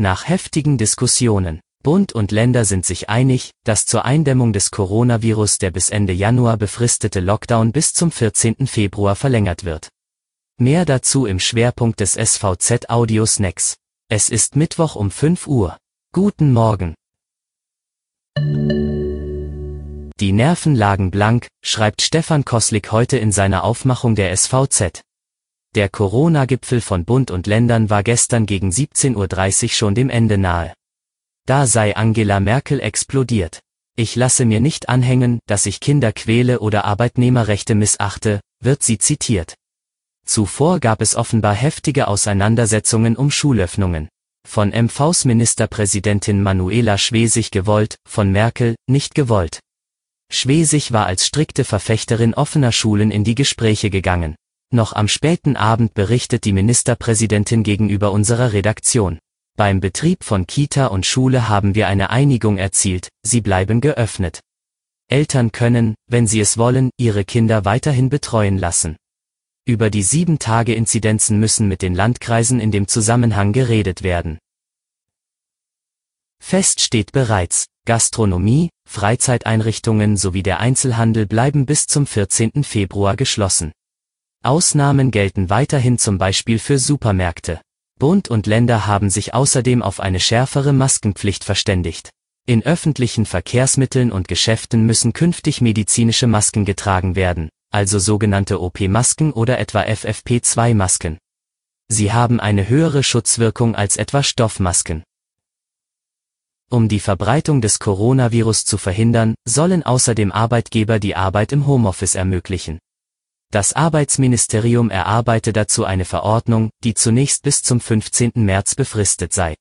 Nach heftigen Diskussionen. Bund und Länder sind sich einig, dass zur Eindämmung des Coronavirus der bis Ende Januar befristete Lockdown bis zum 14. Februar verlängert wird. Mehr dazu im Schwerpunkt des SVZ Audio Snacks. Es ist Mittwoch um 5 Uhr. Guten Morgen. Die Nerven lagen blank, schreibt Stefan Koslik heute in seiner Aufmachung der SVZ. Der Corona-Gipfel von Bund und Ländern war gestern gegen 17.30 Uhr schon dem Ende nahe. Da sei Angela Merkel explodiert. Ich lasse mir nicht anhängen, dass ich Kinder quäle oder Arbeitnehmerrechte missachte, wird sie zitiert. Zuvor gab es offenbar heftige Auseinandersetzungen um Schulöffnungen. Von MVs Ministerpräsidentin Manuela Schwesig gewollt, von Merkel nicht gewollt. Schwesig war als strikte Verfechterin offener Schulen in die Gespräche gegangen. Noch am späten Abend berichtet die Ministerpräsidentin gegenüber unserer Redaktion. Beim Betrieb von Kita und Schule haben wir eine Einigung erzielt, sie bleiben geöffnet. Eltern können, wenn sie es wollen, ihre Kinder weiterhin betreuen lassen. Über die 7-Tage-Inzidenzen müssen mit den Landkreisen in dem Zusammenhang geredet werden. Fest steht bereits, Gastronomie, Freizeiteinrichtungen sowie der Einzelhandel bleiben bis zum 14. Februar geschlossen. Ausnahmen gelten weiterhin zum Beispiel für Supermärkte. Bund und Länder haben sich außerdem auf eine schärfere Maskenpflicht verständigt. In öffentlichen Verkehrsmitteln und Geschäften müssen künftig medizinische Masken getragen werden, also sogenannte OP-Masken oder etwa FFP2-Masken. Sie haben eine höhere Schutzwirkung als etwa Stoffmasken. Um die Verbreitung des Coronavirus zu verhindern, sollen außerdem Arbeitgeber die Arbeit im Homeoffice ermöglichen. Das Arbeitsministerium erarbeite dazu eine Verordnung, die zunächst bis zum 15. März befristet sei.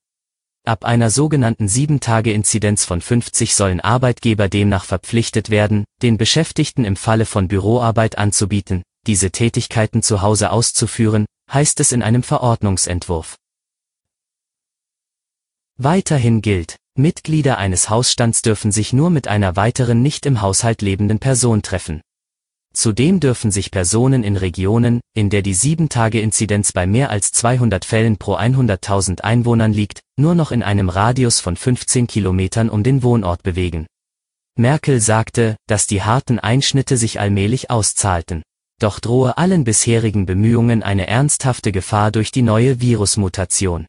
Ab einer sogenannten 7-Tage-Inzidenz von 50 sollen Arbeitgeber demnach verpflichtet werden, den Beschäftigten im Falle von Büroarbeit anzubieten, diese Tätigkeiten zu Hause auszuführen, heißt es in einem Verordnungsentwurf. Weiterhin gilt, Mitglieder eines Hausstands dürfen sich nur mit einer weiteren nicht im Haushalt lebenden Person treffen. Zudem dürfen sich Personen in Regionen, in der die 7-Tage-Inzidenz bei mehr als 200 Fällen pro 100.000 Einwohnern liegt, nur noch in einem Radius von 15 Kilometern um den Wohnort bewegen. Merkel sagte, dass die harten Einschnitte sich allmählich auszahlten. Doch drohe allen bisherigen Bemühungen eine ernsthafte Gefahr durch die neue Virusmutation.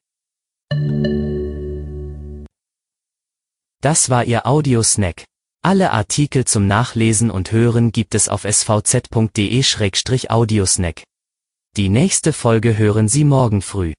Das war Ihr Audiosnack. Alle Artikel zum Nachlesen und Hören gibt es auf svz.de-audiosnack. Die nächste Folge hören Sie morgen früh.